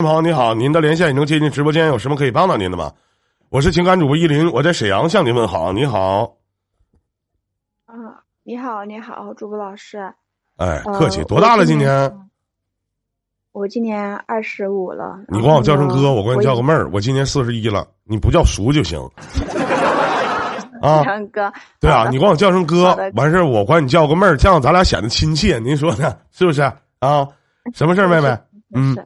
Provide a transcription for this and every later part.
朋友你好，您的连线已经接进直播间，有什么可以帮到您的吗？我是情感主播依林，我在沈阳向您问好，你好。啊，你好，你好，主播老师。哎，呃客气，多大了？今年？我今年二十五了。你管我叫声哥，我管你叫个妹儿。我今年四十一了，你不叫叔就行。啊，哥。对啊，你管我叫声哥，完事儿我管你叫个妹儿，这样咱俩显得亲切。您说呢？是不是啊？什么事儿，妹妹？嗯。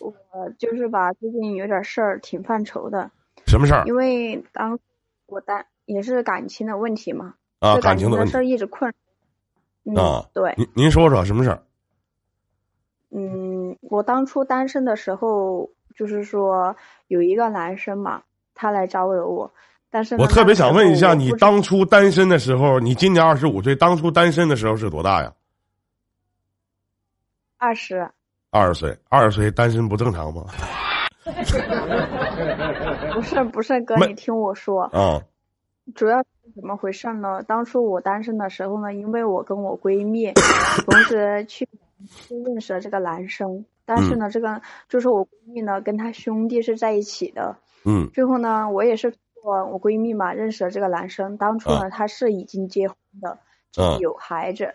我就是吧，最近有点事儿，挺犯愁的。什么事儿因为当我单也是感情的问题嘛，啊？感情的问题事儿一直困。嗯，啊对，您您说说什么事儿？嗯，我当初单身的时候，就是说有一个男生嘛，他来招惹我，但是我特别想问一下，你当初单身的时候，你今年二十五岁，当初单身的时候是多大呀？二十，二十岁，二十岁单身不正常吗？不是不是哥，你听我说，啊主要是怎么回事呢？当初我单身的时候呢，因为我跟我闺蜜 同时去去认识了这个男生，但是呢，这个就是我闺蜜呢跟她兄弟是在一起的。嗯最后呢，我也是通过我闺蜜嘛认识了这个男生，当初呢他是已经结婚的，嗯有孩子，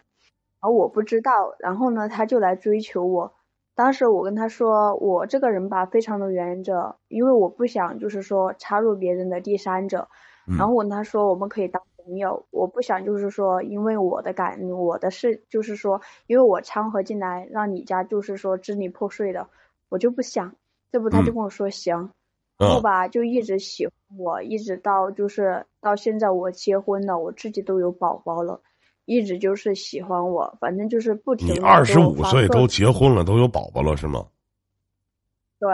而我不知道，然后呢他就来追求我。当时我跟他说，我这个人吧非常的原则，因为我不想就是说插入别人的第三者。嗯然后我跟他说，我们可以当朋友，我不想就是说因为我的感我的事，就是说因为我掺和进来，让你家就是说支离破碎的，我就不想。这不他就嗯跟我说行，然后嗯吧就一直喜欢我，一直到就是到现在我结婚了，我自己都有宝宝了。一直就是喜欢我，反正就是不停你二十五岁都结婚了，都有宝宝了是吗？对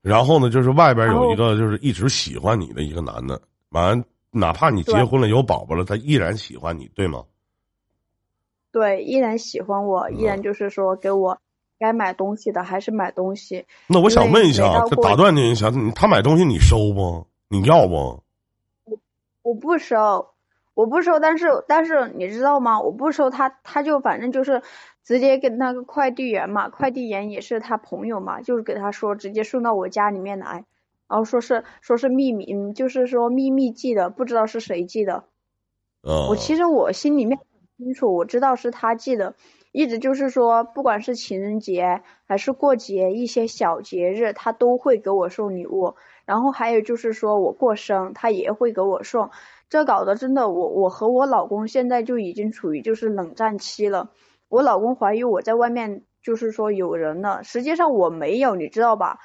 然后呢，就是外边有一个就是一直喜欢你的一个男的，完哪怕你结婚了有宝宝了，他依然喜欢你，对吗？对，依然喜欢我，依嗯然就是说给我该买东西的还是买东西。那我想问一下啊，每到过这打断您一下，你他买东西你收不？你要不？我我不收，我不收，但是但是你知道吗？我不收他，他就反正就是直接跟那个快递员嘛，快递员也是他朋友嘛，就是给他说直接送到我家里面来，然后说是说是秘密，嗯，就是说秘密寄的，不知道是谁寄的。嗯，我其实我心里面很清楚，我知道是他寄的，一直就是说，不管是情人节还是过节一些小节日，他都会给我送礼物。然后还有就是说我过生，他也会给我送。这搞得真的，我我和我老公现在就已经处于就是冷战期了。我老公怀疑我在外面就是说有人了，实际上我没有，你知道吧？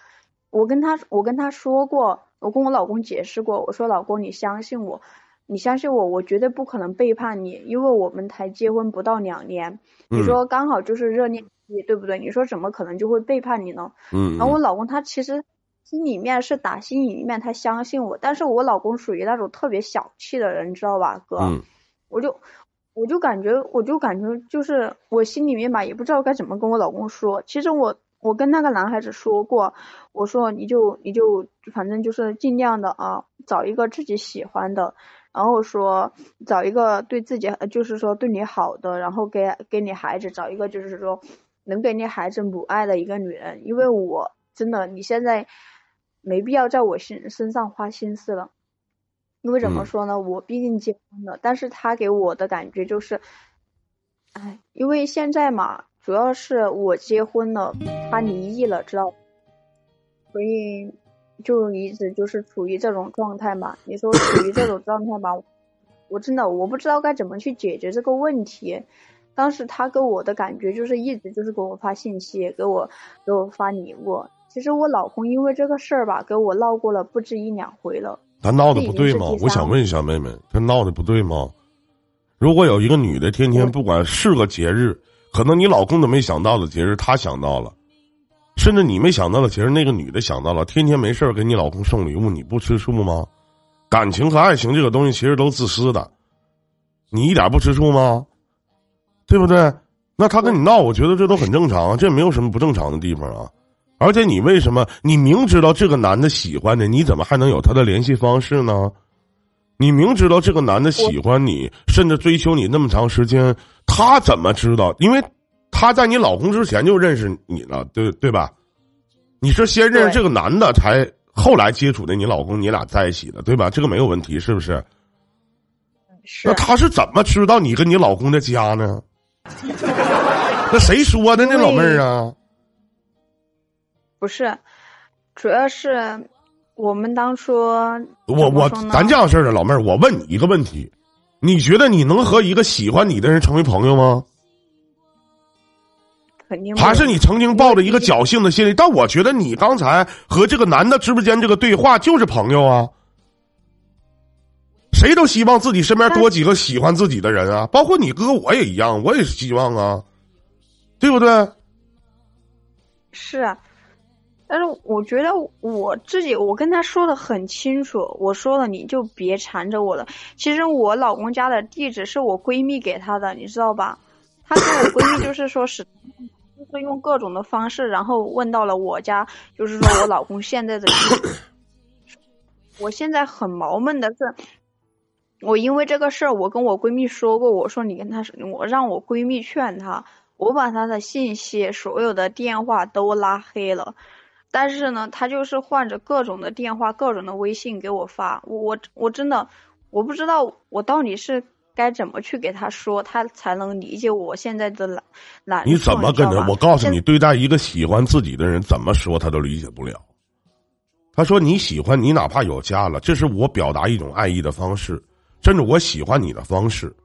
我跟他我跟他说过，我跟我老公解释过，我说老公你相信我，你相信我，我绝对不可能背叛你，因为我们才结婚不到两年，你嗯说刚好就是热恋期，对不对？你说怎么可能就会背叛你呢？嗯，然后我老公他其实心里面是打心里面他相信我，但是我老公属于那种特别小气的人，你知道吧，哥？嗯我就我就感觉我就感觉就是我心里面吧，也不知道该怎么跟我老公说。其实我我跟那个男孩子说过，我说你就你就反正就是尽量的啊，找一个自己喜欢的，然后说找一个对自己就是说对你好的，然后给给你孩子找一个就是说能给你孩子母爱的一个女人，因为我真的你现在没必要在我身身上花心思了。因为怎么嗯说呢，我毕竟结婚了，但是他给我的感觉就是，哎，因为现在嘛，主要是我结婚了，他离异了，知道，所以就一直就是处于这种状态嘛。你说处于这种状态吧，我真的我不知道该怎么去解决这个问题。当时他给我的感觉就是一直就是给我发信息，给我给我发礼物。其实我老公因为这个事儿吧，给我闹过了不止一两回了。他闹的不对吗我想问一下妹妹，他闹的不对吗？如果有一个女的天天不管是个节日，可能你老公都没想到的节日，她想到了，甚至你没想到的节日，那个女的想到了，天天没事儿给你老公送礼物，你不吃醋吗？感情和爱情这个东西其实都自私的，你一点不吃醋吗？对不对？那他跟你闹，我觉得这都很正常啊，这没有什么不正常的地方啊。而且你为什么你明知道这个男的喜欢你，你怎么还能有他的联系方式呢？你明知道这个男的喜欢你，甚至追求你那么长时间，他怎么知道？因为他在你老公之前就认识你了，对对吧？你是先认识这个男的，才后来接触的你老公，你俩在一起的，对吧？这个没有问题，是不是？是那他是怎么知道你跟你老公的家呢？那谁说的呢，老妹儿啊？不是？主要是我们当初我我咱这样式儿的，老妹儿，我问你一个问题：你觉得你能和一个喜欢你的人成为朋友吗？肯定还是你曾经抱着一个侥幸的心理？但我觉得你刚才和这个男的直播间这个对话就是朋友啊。谁都希望自己身边多几个喜欢自己的人啊，包括你哥，我也一样，我也是希望啊，对不对？是啊，但是我觉得我自己，我跟他说的很清楚，我说了你就别缠着我了。其实我老公家的地址是我闺蜜给他的，你知道吧？他跟我闺蜜就是说是，就是用各种的方式，然后问到了我家，就是说我老公现在的地址。我现在很毛闷的是，我因为这个事儿，我跟我闺蜜说过，我说你跟她说，我让我闺蜜劝她，我把她的信息、所有的电话都拉黑了，但是呢，他就是换着各种的电话、各种的微信给我发，我我我真的我不知道我到底是该怎么去给他说，他才能理解我现在的懒懒你怎么跟他？我告诉你，对待一个喜欢自己的人，怎么说他都理解不了。他说你喜欢你，哪怕有家了，这是我表达一种爱意的方式，甚至我喜欢你的方式。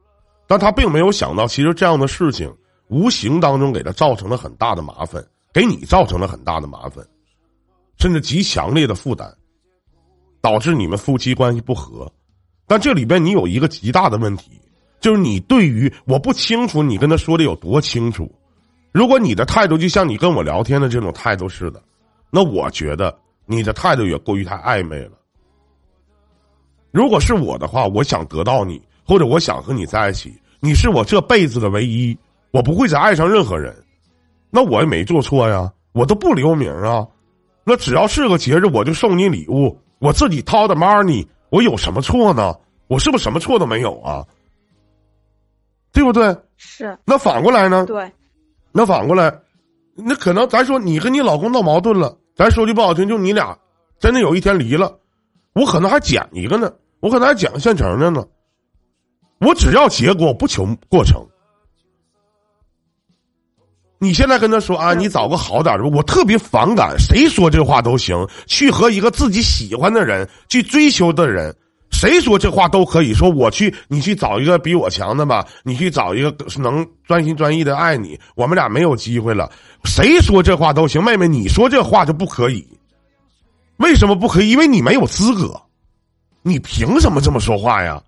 但他并没有想到，其实这样的事情无形当中给他造成了很大的麻烦，给你造成了很大的麻烦，甚至极强烈的负担，导致你们夫妻关系不和。但这里边你有一个极大的问题，就是你对于我不清楚你跟他说的有多清楚。如果你的态度就像你跟我聊天的这种态度似的，那我觉得你的态度也过于太暧昧了。如果是我的话，我想得到你，或者我想和你在一起，你是我这辈子的唯一，我不会再爱上任何人。那我也没做错呀，我都不留名啊。那只要是个节日，我就送你礼物，我自己掏的 money，我有什么错呢？我是不是什么错都没有啊？对不对？是那反过来呢？对那反过来，那可能咱说你跟你老公闹矛盾了，咱说句不好听，就你俩真的有一天离了，我可能还捡一个呢，我可能还捡个现成的呢。我只要结果，不求过程。你现在跟他说啊，你找个好点的，我特别反感。谁说这话都行，去和一个自己喜欢的人去追求的人，谁说这话都可以说我去，你去找一个比我强的吧，你去找一个能专心专意的爱你，我们俩没有机会了。谁说这话都行，妹妹，你说这话就不可以？为什么不可以？因为你没有资格，你凭什么这么说话呀？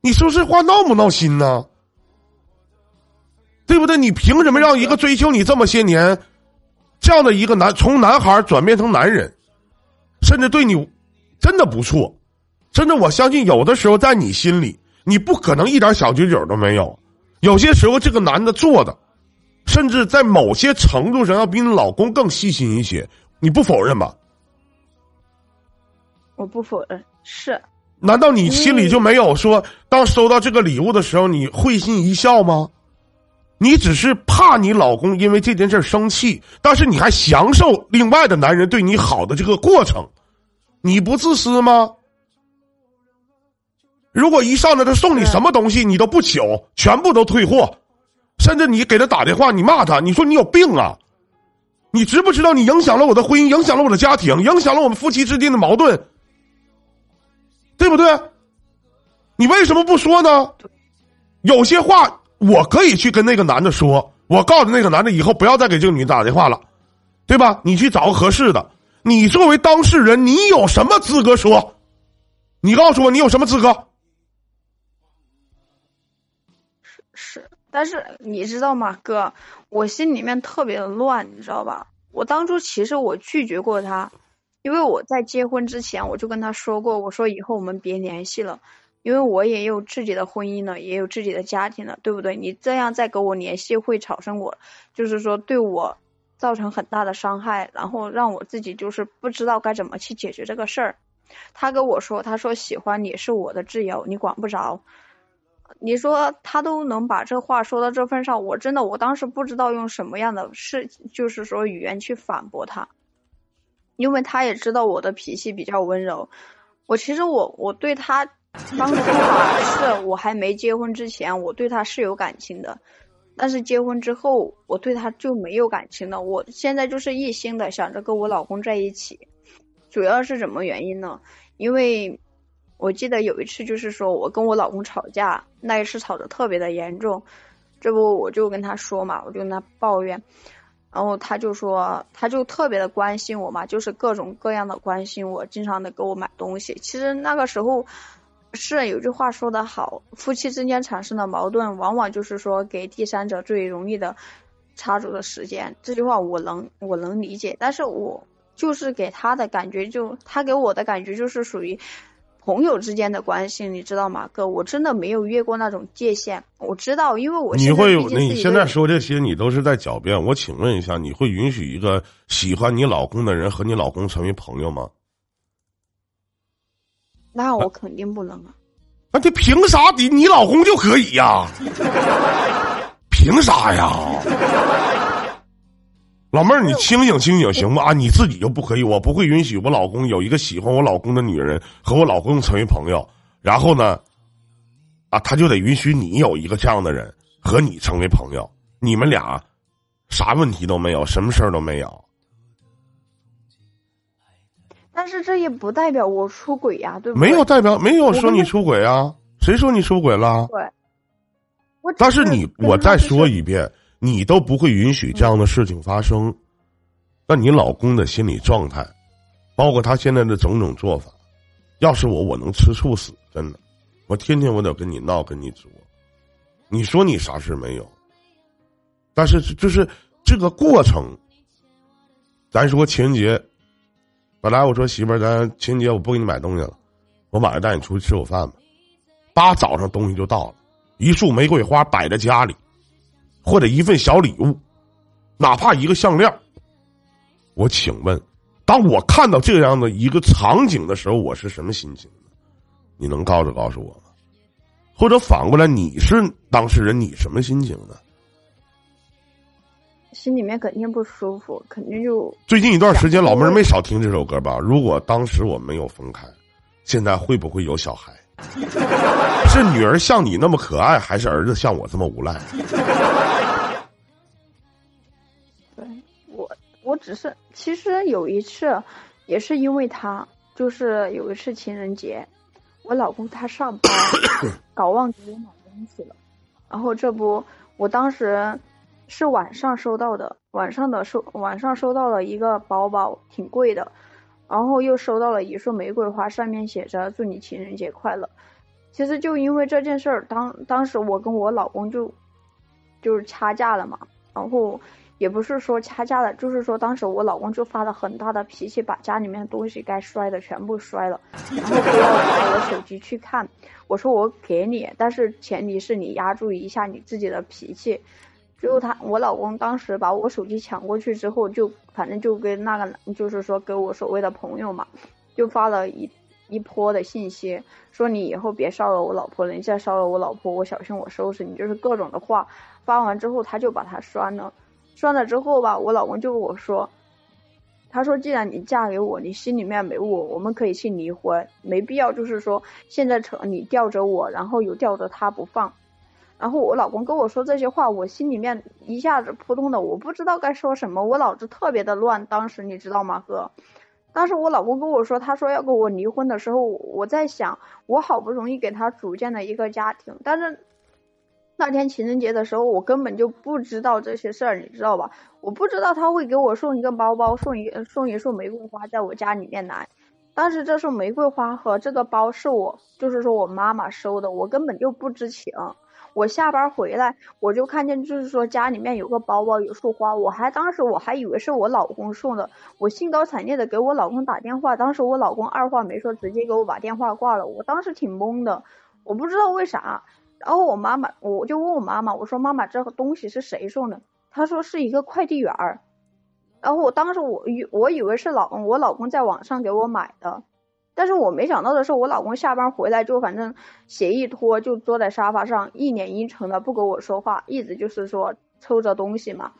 你说这话闹不闹心呢？对不对？你凭什么让一个追求你这么些年，这样的一个男从男孩转变成男人，甚至对你真的不错，真的我相信有的时候在你心里，你不可能一点小九九都没有。有些时候这个男的做的，甚至在某些程度上要比你老公更细心一些，你不否认吧？我不否认是。难道你心里就没有说，当收到这个礼物的时候，你会心一笑吗？你只是怕你老公因为这件事生气，但是你还享受另外的男人对你好的这个过程，你不自私吗？如果一上来他送你什么东西，你都不求，全部都退货，甚至你给他打电话，你骂他，你说你有病啊！你知不知道你影响了我的婚姻，影响了我的家庭，影响了我们夫妻之间的矛盾？对不对？你为什么不说呢？有些话我可以去跟那个男的说，我告诉那个男的以后不要再给这个女的打电话了，对吧？你去找个合适的。你作为当事人，你有什么资格说？你告诉我，你有什么资格？是是，但是你知道吗，哥，我心里面特别的乱，你知道吧？我当初其实我拒绝过他，因为我在结婚之前我就跟他说过，我说以后我们别联系了，因为我也有自己的婚姻了，也有自己的家庭了，对不对？你这样再跟我联系，会产生我，就是说对我造成很大的伤害，然后让我自己就是不知道该怎么去解决这个事儿。他跟我说，他说喜欢你是我的自由，你管不着。你说他都能把这话说到这份上，我真的我当时不知道用什么样的事，就是说语言去反驳他。因为他也知道我的脾气比较温柔。我其实我我对他当初吧，是我还没结婚之前，我对他是有感情的。但是结婚之后，我对他就没有感情了。我现在就是一心的想着跟我老公在一起。主要是什么原因呢？因为我记得有一次，就是说我跟我老公吵架，那一次吵得特别的严重。这不我就跟他说嘛，我就跟他抱怨，然后他就说，他就特别的关心我嘛，就是各种各样的关心我，经常的给我买东西。其实那个时候是有句话说得好，夫妻之间产生的矛盾，往往就是说给第三者最容易的插足的时间。这句话我能我能理解，但是我就是给他的感觉，就他给我的感觉就是属于。朋友之间的关系，你知道吗，哥？我真的没有越过那种界限。我知道，因为我你会有你现在说这些，你都是在狡辩。我请问一下，你会允许一个喜欢你老公的人和你老公成为朋友吗？那我肯定不能啊！那这凭啥你你老公就可以呀？凭啥呀？老妹儿，你清醒清醒行不啊？你自己就不可以？我不会允许我老公有一个喜欢我老公的女人和我老公成为朋友，然后呢，啊，他就得允许你有一个这样的人和你成为朋友，你们俩啥问题都没有，什么事儿都没有。但是这也不代表我出轨呀，对不对？没有代表，没有说你出轨啊？谁说你出轨了？对。但是你，我再说一遍。你都不会允许这样的事情发生，那你老公的心理状态，包括他现在的种种做法，要是我，我能吃醋死，真的，我天天我得跟你闹，跟你作，你说你啥事没有？但是就是这个过程，咱说情人节，本来我说媳妇儿，咱情人节我不给你买东西了，我晚上带你出去吃口饭吧，八早上东西就到了，一束玫瑰花摆在家里。或者一份小礼物，哪怕一个项链我请问，当我看到这样的一个场景的时候，我是什么心情呢？你能告诉告诉我吗？或者反过来，你是当事人，你什么心情呢？心里面肯定不舒服，肯定就最近一段时间，老妹儿没少听这首歌吧？如果当时我没有分开，现在会不会有小孩？是女儿像你那么可爱，还是儿子像我这么无赖？对我，我只是其实有一次，也是因为他，就是有一次情人节，我老公他上班 搞忘给我买东西了，然后这不，我当时是晚上收到的，晚上的收晚上收到了一个包包，挺贵的。然后又收到了一束玫瑰花，上面写着“祝你情人节快乐”。其实就因为这件事儿，当当时我跟我老公就就是掐架了嘛。然后也不是说掐架了，就是说当时我老公就发了很大的脾气，把家里面的东西该摔的全部摔了，然后不要拿我手机去看。我说我给你，但是前提是你压住一下你自己的脾气。最后他，我老公当时把我手机抢过去之后，就反正就跟那个，就是说给我所谓的朋友嘛，就发了一一波的信息，说你以后别骚扰我老婆了，你再骚扰我老婆，我小心我收拾你，就是各种的话。发完之后，他就把他删了，删了之后吧，我老公就跟我说，他说既然你嫁给我，你心里面没我，我们可以去离婚，没必要就是说现在扯你吊着我，然后又吊着他不放。然后我老公跟我说这些话，我心里面一下子扑通的，我不知道该说什么，我脑子特别的乱。当时你知道吗，哥？当时我老公跟我说，他说要跟我离婚的时候，我在想，我好不容易给他组建了一个家庭，但是那天情人节的时候，我根本就不知道这些事儿，你知道吧？我不知道他会给我送一个包包，送一送一束玫瑰花在我家里面来。但是这束玫瑰花和这个包是我，就是说我妈妈收的，我根本就不知情。我下班回来，我就看见，就是说家里面有个包包，有束花，我还当时我还以为是我老公送的，我兴高采烈的给我老公打电话，当时我老公二话没说，直接给我把电话挂了，我当时挺懵的，我不知道为啥，然后我妈妈，我就问我妈妈，我说妈妈，这个东西是谁送的？她说是一个快递员儿，然后我当时我以我以为是老我老公在网上给我买的。但是我没想到的是，我老公下班回来就反正鞋一脱就坐在沙发上，一脸阴沉的不跟我说话，一直就是说抽着东西嘛。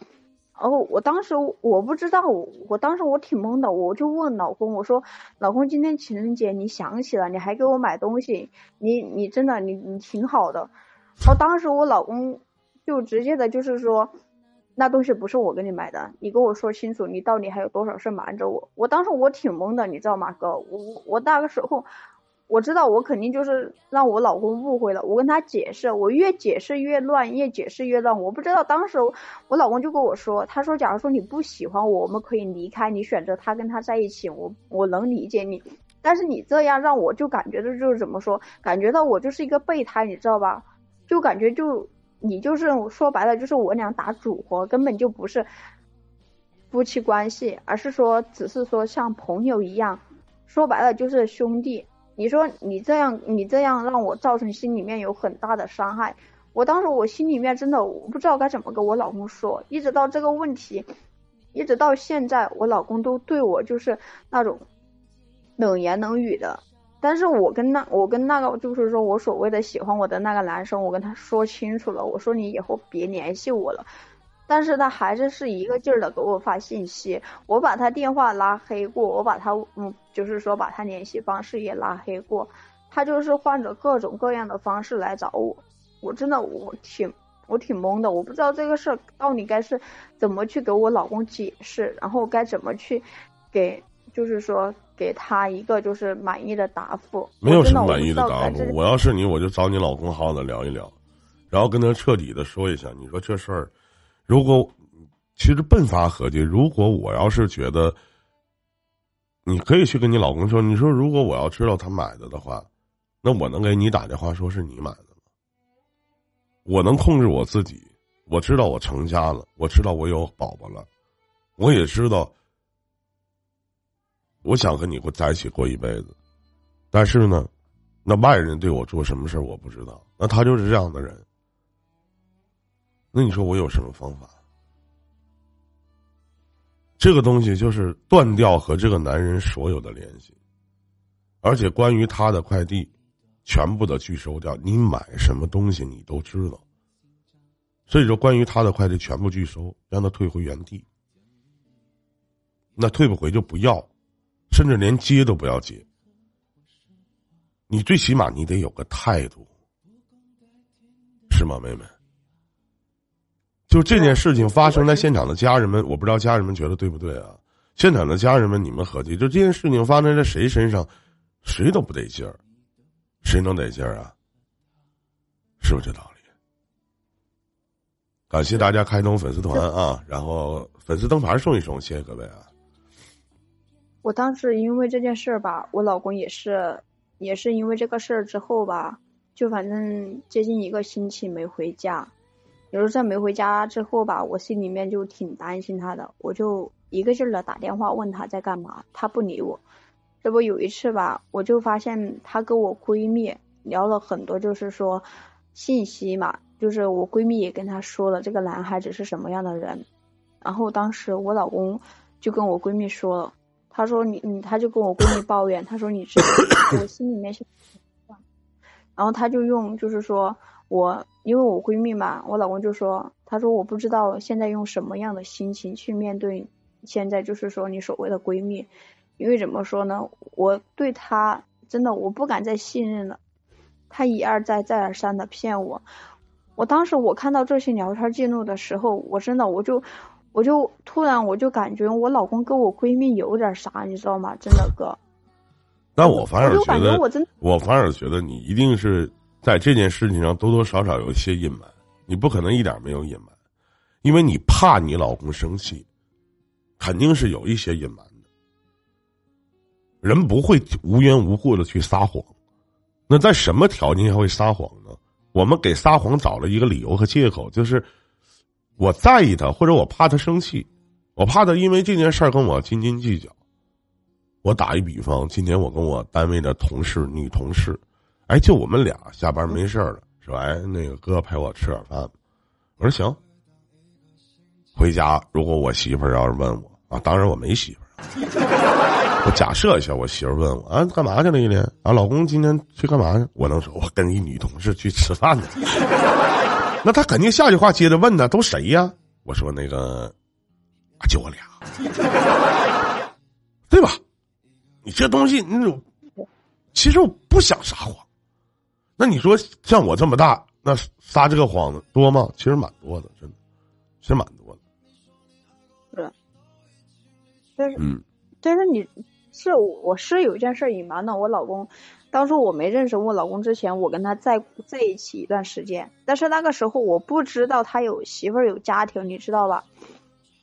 然后，我当时我不知道，我当时我挺懵的，我就问老公，我说，老公今天情人节你想起了，你还给我买东西，你你真的你你挺好的。然后当时我老公就直接的就是说，那东西不是我给你买的，你跟我说清楚，你到底还有多少事瞒着我？我当时我挺懵的，你知道吗，哥？我我那个时候。我知道我肯定就是让我老公误会了，我跟他解释，我越解释越乱，越解释越乱。我不知道当时我老公就跟我说，他说假如说你不喜欢我，我们可以离开，你选择他跟他在一起，我我能理解你。但是你这样让我就感觉的就是怎么说，感觉到我就是一个备胎，你知道吧？就感觉就你就是说白了就是我俩打主活，根本就不是夫妻关系，而是说只是说像朋友一样，说白了就是兄弟。你说你这样，你这样让我造成心里面有很大的伤害。我当时我心里面真的我不知道该怎么跟我老公说，一直到这个问题，一直到现在，我老公都对我就是那种冷言冷语的。但是我跟那我跟那个就是说我所谓的喜欢我的那个男生，我跟他说清楚了，我说你以后别联系我了。但是他还是是一个劲儿的给我发信息，我把他电话拉黑过，我把他嗯，就是说把他联系方式也拉黑过，他就是换着各种各样的方式来找我，我真的我挺我挺懵的，我不知道这个事儿到底该是怎么去给我老公解释，然后该怎么去给就是说给他一个就是满意的答复。没有什么满意的答复，我要是你，我就找你老公好好的聊一聊，然后跟他彻底的说一下，你说这事儿。如果其实笨法合计，如果我要是觉得，你可以去跟你老公说，你说如果我要知道他买的的话，那我能给你打电话说是你买的吗？我能控制我自己，我知道我成家了，我知道我有宝宝了，我也知道，我想和你过在一起过一辈子，但是呢，那外人对我做什么事我不知道，那他就是这样的人。那你说我有什么方法？这个东西就是断掉和这个男人所有的联系，而且关于他的快递，全部的拒收掉。你买什么东西你都知道，所以说关于他的快递全部拒收，让他退回原地。那退不回就不要，甚至连接都不要接。你最起码你得有个态度，是吗，妹妹？就这件事情发生在现场的家人们，我不知道家人们觉得对不对啊？现场的家人们，你们合计，就这件事情发生在谁身上，谁都不得劲儿，谁能得劲儿啊？是不是这道理？感谢大家开通粉丝团啊，然后粉丝灯牌送一送，谢谢各位啊。我当时因为这件事儿吧，我老公也是，也是因为这个事儿之后吧，就反正接近一个星期没回家。有时候在没回家之后吧，我心里面就挺担心他的，我就一个劲儿的打电话问他在干嘛，他不理我。这不有一次吧，我就发现他跟我闺蜜聊了很多，就是说信息嘛，就是我闺蜜也跟他说了这个男孩子是什么样的人。然后当时我老公就跟我闺蜜说了，他说你你，他就跟我闺蜜抱怨，他说你知道我心里面是，然后他就用就是说。我因为我闺蜜嘛，我老公就说，他说我不知道现在用什么样的心情去面对现在就是说你所谓的闺蜜，因为怎么说呢，我对她真的我不敢再信任了，她一而再再而三的骗我，我当时我看到这些聊天记录的时候，我真的我就我就突然我就感觉我老公跟我闺蜜有点啥，你知道吗？真的哥。但我反而觉得，我反而觉得你一定是。在这件事情上，多多少少有一些隐瞒，你不可能一点没有隐瞒，因为你怕你老公生气，肯定是有一些隐瞒的。人不会无缘无故的去撒谎，那在什么条件下会撒谎呢？我们给撒谎找了一个理由和借口，就是我在意他，或者我怕他生气，我怕他因为这件事儿跟我斤斤计较。我打一比方，今天我跟我单位的同事女同事。哎，就我们俩下班没事儿了，说哎，那个哥陪我吃点饭。我说行。回家如果我媳妇儿要是问我啊，当然我没媳妇儿。我假设一下，我媳妇儿问我啊，干嘛去了？一天啊，老公今天去干嘛去？我能说我跟一女同事去吃饭呢？那他肯定下句话接着问呢，都谁呀？我说那个就我俩，对吧？你这东西，那种其实我不想撒谎。那你说像我这么大，那撒这个谎的多吗？其实蛮多的，真的，其实蛮多的。是，但是，嗯，但是你是我是有一件事隐瞒的，我老公。当初我没认识我老公之前，我跟他在在一起一段时间，但是那个时候我不知道他有媳妇儿有家庭，你知道吧？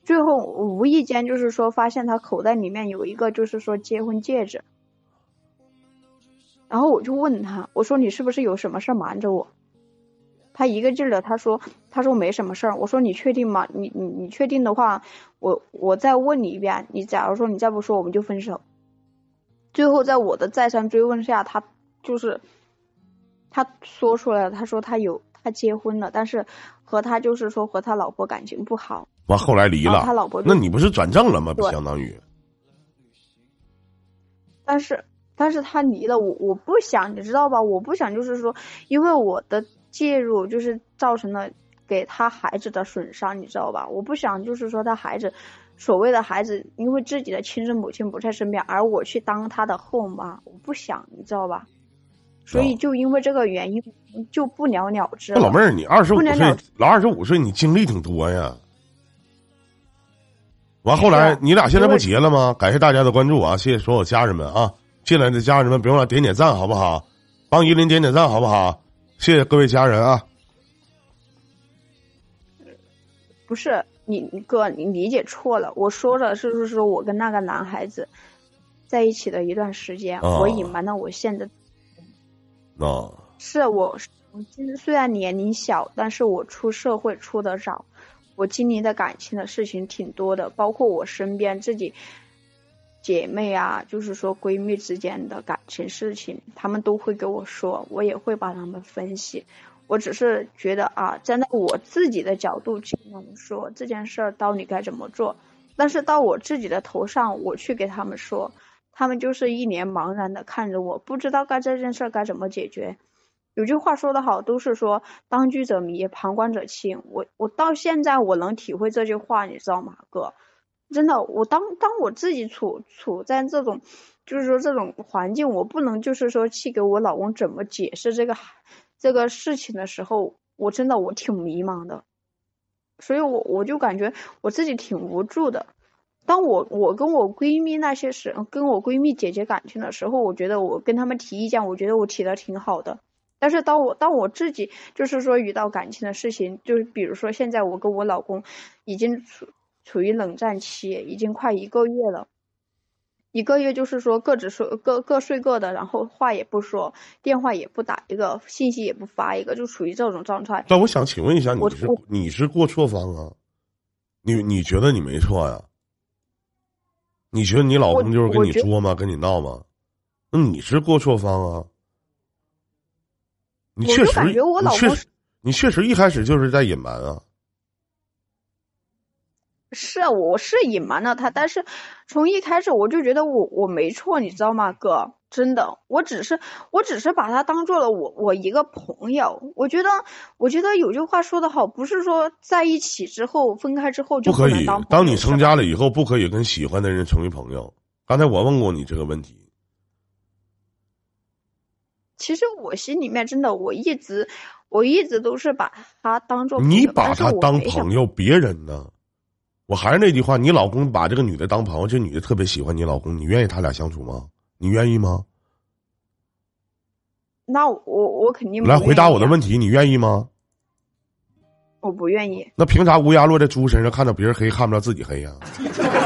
最后我无意间就是说发现他口袋里面有一个就是说结婚戒指，然后我就问他，我说你是不是有什么事瞒着我？他一个劲儿的他说他说没什么事儿，我说你确定吗？你你你确定的话，我我再问你一遍，你假如说你再不说，我们就分手。最后，在我的再三追问下，他就是他说出来了。他说他有他结婚了，但是和他就是说和他老婆感情不好。完后来离了，他老婆那你不是转正了吗？不相当于。但是，但是他离了，我我不想，你知道吧？我不想就是说，因为我的介入就是造成了给他孩子的损伤，你知道吧？我不想就是说他孩子。所谓的孩子，因为自己的亲生母亲不在身边，而我去当他的后妈，我不想，你知道吧？所以就因为这个原因，就不了了之。老妹儿，你二十五岁，老二十五岁，你经历挺多呀。完后来，你俩现在不结了吗？感谢大家的关注啊！谢谢所有家人们啊！进来的家人们，别忘了点点赞，好不好？帮依林点点赞，好不好？谢谢各位家人啊！不是。你哥，你理解错了。我说的是，是说我跟那个男孩子在一起的一段时间，我隐瞒了我现在。哦。是我，我今虽然年龄小，但是我出社会出的早，我经历的感情的事情挺多的，包括我身边自己姐妹啊，就是说闺蜜之间的感情事情，他们都会给我说，我也会帮他们分析。我只是觉得啊，站在我自己的角度去跟他们说这件事儿到底该怎么做，但是到我自己的头上，我去给他们说，他们就是一脸茫然的看着我，不知道该这件事儿该怎么解决。有句话说得好，都是说当局者迷，旁观者清。我我到现在我能体会这句话，你知道吗，哥？真的，我当当我自己处处在这种，就是说这种环境，我不能就是说去给我老公怎么解释这个。这个事情的时候，我真的我挺迷茫的，所以我我就感觉我自己挺无助的。当我我跟我闺蜜那些时，跟我闺蜜解决感情的时候，我觉得我跟他们提意见，我觉得我提的挺好的。但是当我当我自己就是说遇到感情的事情，就是比如说现在我跟我老公已经处处于冷战期，已经快一个月了。一个月就是说各只睡各各睡各的，然后话也不说，电话也不打一个，信息也不发一个，就处于这种状态。那我想请问一下，你是你是过错方啊？你你觉得你没错呀？你觉得你老公就是跟你作吗？跟你闹吗？那你是过错方啊？你确实，你确实，你确实一开始就是在隐瞒啊。是，我是隐瞒了他，但是从一开始我就觉得我我没错，你知道吗，哥？真的，我只是我只是把他当做了我我一个朋友。我觉得我觉得有句话说的好，不是说在一起之后分开之后就不可以。当你成家了以后，不可以跟喜欢的人成为朋友。刚才我问过你这个问题。其实我心里面真的，我一直我一直都是把他当做你把他当朋友，别人呢？我还是那句话，你老公把这个女的当朋友，这女的特别喜欢你老公，你愿意他俩相处吗？你愿意吗？那我我肯定来回答我的问题，你愿意吗？我不愿意。那凭啥乌鸦落在猪身上，看到别人黑，看不到自己黑呀？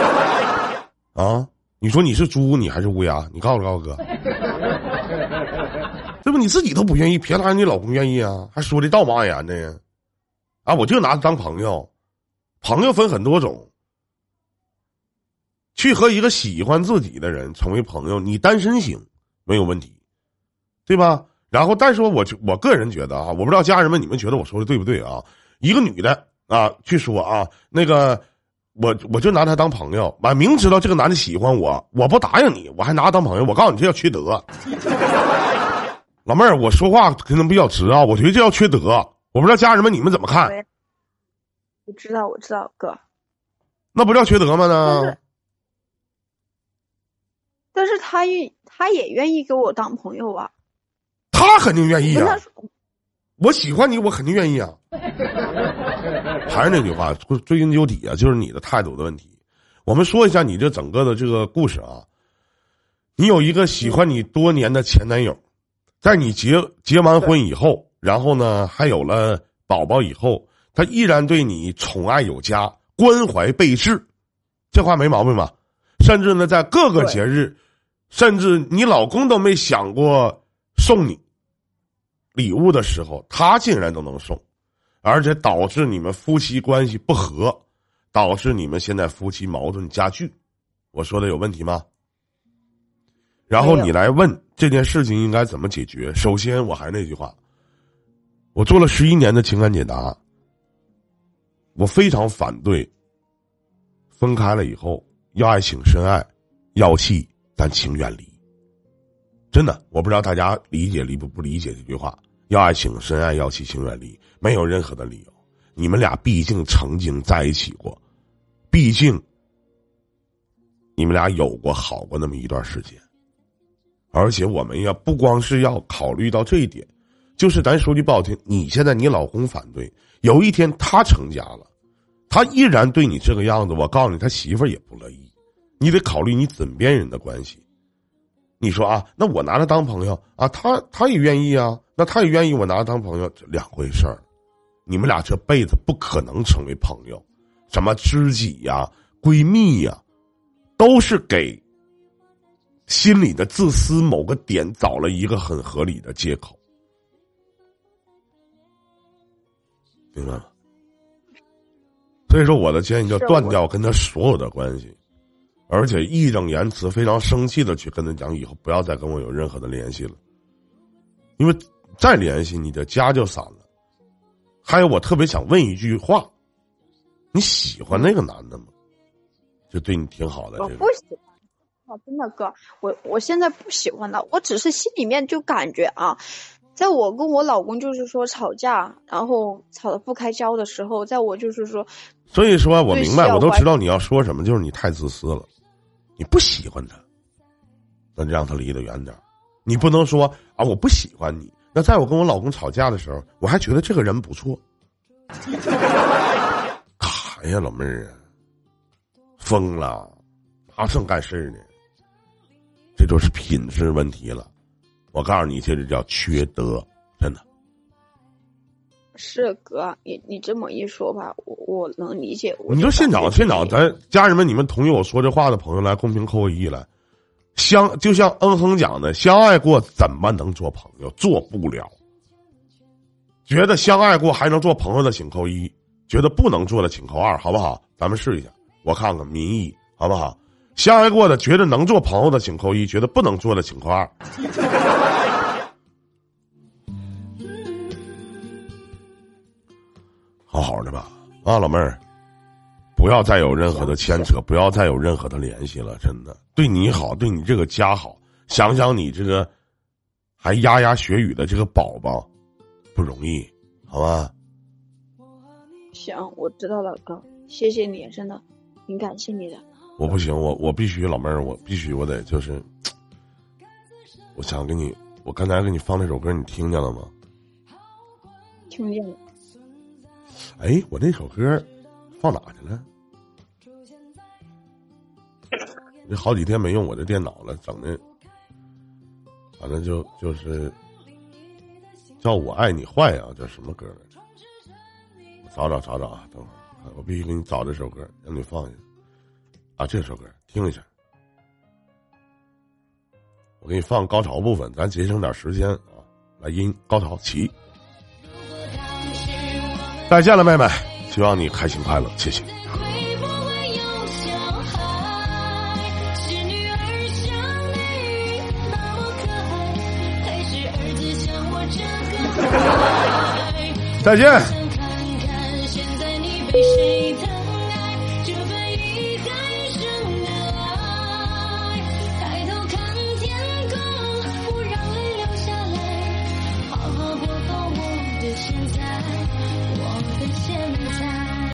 啊？你说你是猪，你还是乌鸦？你告诉告诉哥，这不你自己都不愿意，凭啥你老公愿意啊？还说的道貌岸然的呀，啊？我就拿他当朋友。朋友分很多种，去和一个喜欢自己的人成为朋友，你单身行没有问题，对吧？然后，但是我我个人觉得啊，我不知道家人们你们觉得我说的对不对啊？一个女的啊，去说啊，那个我我就拿他当朋友，完明知道这个男的喜欢我，我不答应你，我还拿他当朋友，我告诉你这叫缺德。老妹儿，我说话可能比较直啊，我觉得这叫缺德，我不知道家人们你们怎么看。我知道，我知道，哥。那不叫缺德吗？呢？但是他愿，他也愿意给我当朋友啊。他肯定愿意啊。我喜欢你，我肯定愿意啊。还是那句话，追根究底啊，就是你的态度的问题。我们说一下你这整个的这个故事啊。你有一个喜欢你多年的前男友，在你结结完婚以后，然后呢，还有了宝宝以后，他依然对你宠爱有加，关怀备至，这话没毛病吧？甚至呢，在各个节日，甚至你老公都没想过送你礼物的时候，他竟然都能送，而且导致你们夫妻关系不和，导致你们现在夫妻矛盾加剧。我说的有问题吗？然后你来问这件事情应该怎么解决？首先，我还是那句话，我做了十一年的情感解答，我非常反对分开了以后要爱请深爱，要气但请远离。真的，我不知道大家理解理不不理解这句话。要爱请深爱，要气请远离，没有任何的理由。你们俩毕竟曾经在一起过，毕竟你们俩有过好过那么一段时间。而且我们要不光是要考虑到这一点，就是咱说句不好听，你现在你老公反对，有一天他成家了，他依然对你这个样子，我告诉你，他媳妇儿也不乐意，你得考虑你枕边人的关系。你说啊，那我拿他当朋友啊，他他也愿意啊，那他也愿意我拿他当朋友，这两回事儿，你们俩这辈子不可能成为朋友，什么知己呀、闺蜜呀，都是给。心里的自私某个点找了一个很合理的借口，明白吗？所以说，我的建议就断掉跟他所有的关系，而且义正言辞、非常生气的去跟他讲，以后不要再跟我有任何的联系了，因为再联系你的家就散了。还有，我特别想问一句话：你喜欢那个男的吗？就对你挺好的这个。真的哥，我我现在不喜欢他，我只是心里面就感觉啊，在我跟我老公就是说吵架，然后吵得不开交的时候，在我就是说，所以说我明白，我都知道你要说什么，就是你太自私了，你不喜欢他，那就让他离得远点你不能说啊，我不喜欢你。那在我跟我老公吵架的时候，我还觉得这个人不错，干 啥呀，老妹儿啊，疯了，哪正干事呢？这就是品质问题了，我告诉你，这就叫缺德，真的。是哥，你你这么一说吧，我我能理解。你说现场现场，咱家人们，你们同意我说这话的朋友来公屏扣个一来。相就像嗯哼讲的，相爱过怎么能做朋友？做不了。觉得相爱过还能做朋友的请扣一，觉得不能做的请扣二，好不好？咱们试一下，我看看民意好不好？相爱过的，觉得能做朋友的请扣一，觉得不能做的请扣二。好好的吧，啊，老妹儿，不要再有任何的牵扯，不要再有任何的联系了。真的，对你好，对你这个家好，想想你这个还牙牙学语的这个宝宝，不容易，好吧？行，我知道了，哥，谢谢你，真的，挺感谢你的。我不行，我我必须老妹儿，我必须我得就是，我想给你，我刚才给你放那首歌，你听见了吗？听见了。哎，我那首歌放哪去了？这好几天没用我这电脑了，整的，反正就就是叫我爱你坏啊，叫什么歌来着？找找找找啊，等会儿我必须给你找这首歌，让你放下。啊，这首歌听一下，我给你放高潮部分，咱节省点时间啊。来，音高潮起，再见了，妹妹，希望你开心快乐，谢谢。再见。